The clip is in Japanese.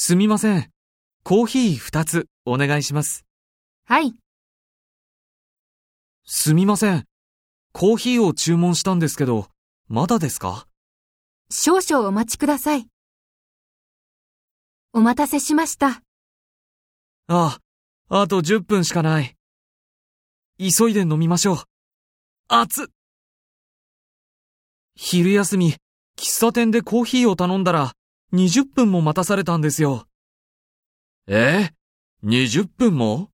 すみません。コーヒー二つお願いします。はい。すみません。コーヒーを注文したんですけど、まだですか？少々お待ちください。お待たせしました。ああ、あと10分しかない。急いで飲みましょう。熱っ昼休み、喫茶店でコーヒーを頼んだら、20分も待たされたんですよ。え ?20 分も？